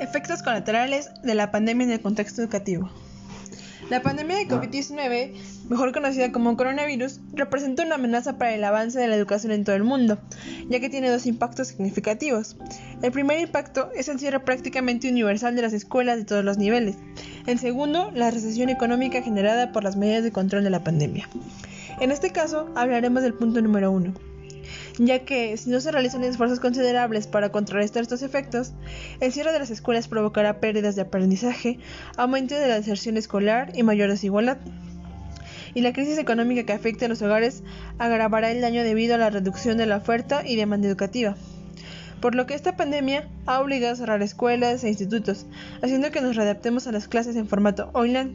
Efectos colaterales de la pandemia en el contexto educativo. La pandemia de COVID-19, mejor conocida como coronavirus, representa una amenaza para el avance de la educación en todo el mundo, ya que tiene dos impactos significativos. El primer impacto es el cierre prácticamente universal de las escuelas de todos los niveles. El segundo, la recesión económica generada por las medidas de control de la pandemia. En este caso, hablaremos del punto número uno, ya que si no se realizan esfuerzos considerables para contrarrestar estos efectos, el cierre de las escuelas provocará pérdidas de aprendizaje, aumento de la deserción escolar y mayor desigualdad. Y la crisis económica que afecta a los hogares agravará el daño debido a la reducción de la oferta y demanda educativa. Por lo que esta pandemia ha obligado a cerrar escuelas e institutos, haciendo que nos readaptemos a las clases en formato online,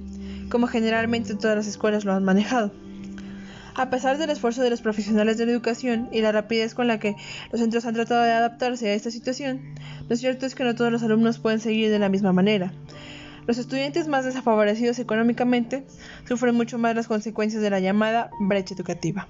como generalmente todas las escuelas lo han manejado. A pesar del esfuerzo de los profesionales de la educación y la rapidez con la que los centros han tratado de adaptarse a esta situación, lo cierto es que no todos los alumnos pueden seguir de la misma manera. Los estudiantes más desfavorecidos económicamente sufren mucho más las consecuencias de la llamada brecha educativa.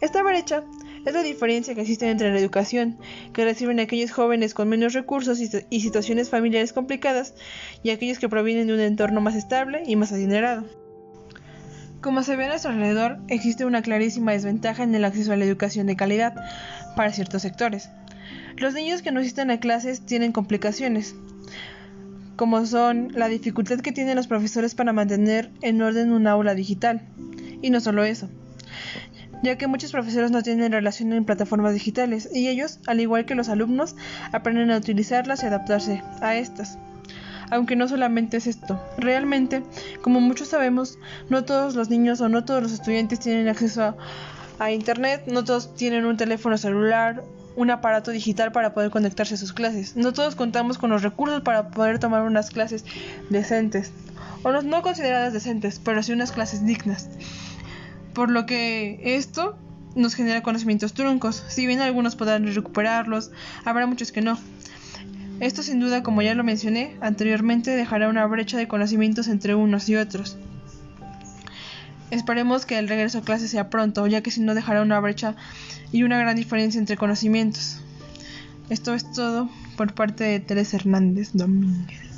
Esta brecha es la diferencia que existe entre la educación que reciben aquellos jóvenes con menos recursos y, situaciones familiares complicadas y aquellos que provienen de un entorno más estable y más adinerado. Como se ve a nuestro alrededor, existe una clarísima desventaja en el acceso a la educación de calidad para ciertos sectores. Los niños que no asisten a clases tienen complicaciones, como son la dificultad que tienen los profesores para mantener en orden un aula digital. Y no solo eso, ya que muchos profesores no tienen relación en plataformas digitales y ellos, al igual que los alumnos, aprenden a utilizarlas y adaptarse a estas aunque no solamente es esto. Realmente, como muchos sabemos, no todos los niños o no todos los estudiantes tienen acceso a, Internet, no todos tienen un teléfono celular, un aparato digital para poder conectarse a sus clases. No todos contamos con los recursos para poder tomar unas clases decentes, o no, consideradas decentes, pero sí unas clases dignas. Por lo que esto nos genera conocimientos truncos. Si bien algunos podrán recuperarlos, habrá muchos que no. Esto sin duda, como ya lo mencioné anteriormente, dejará una brecha de conocimientos entre unos y otros. Esperemos que el regreso a clase sea pronto, ya que si no dejará una brecha y una gran diferencia entre conocimientos. Esto es todo por parte de Teresa Hernández Domínguez.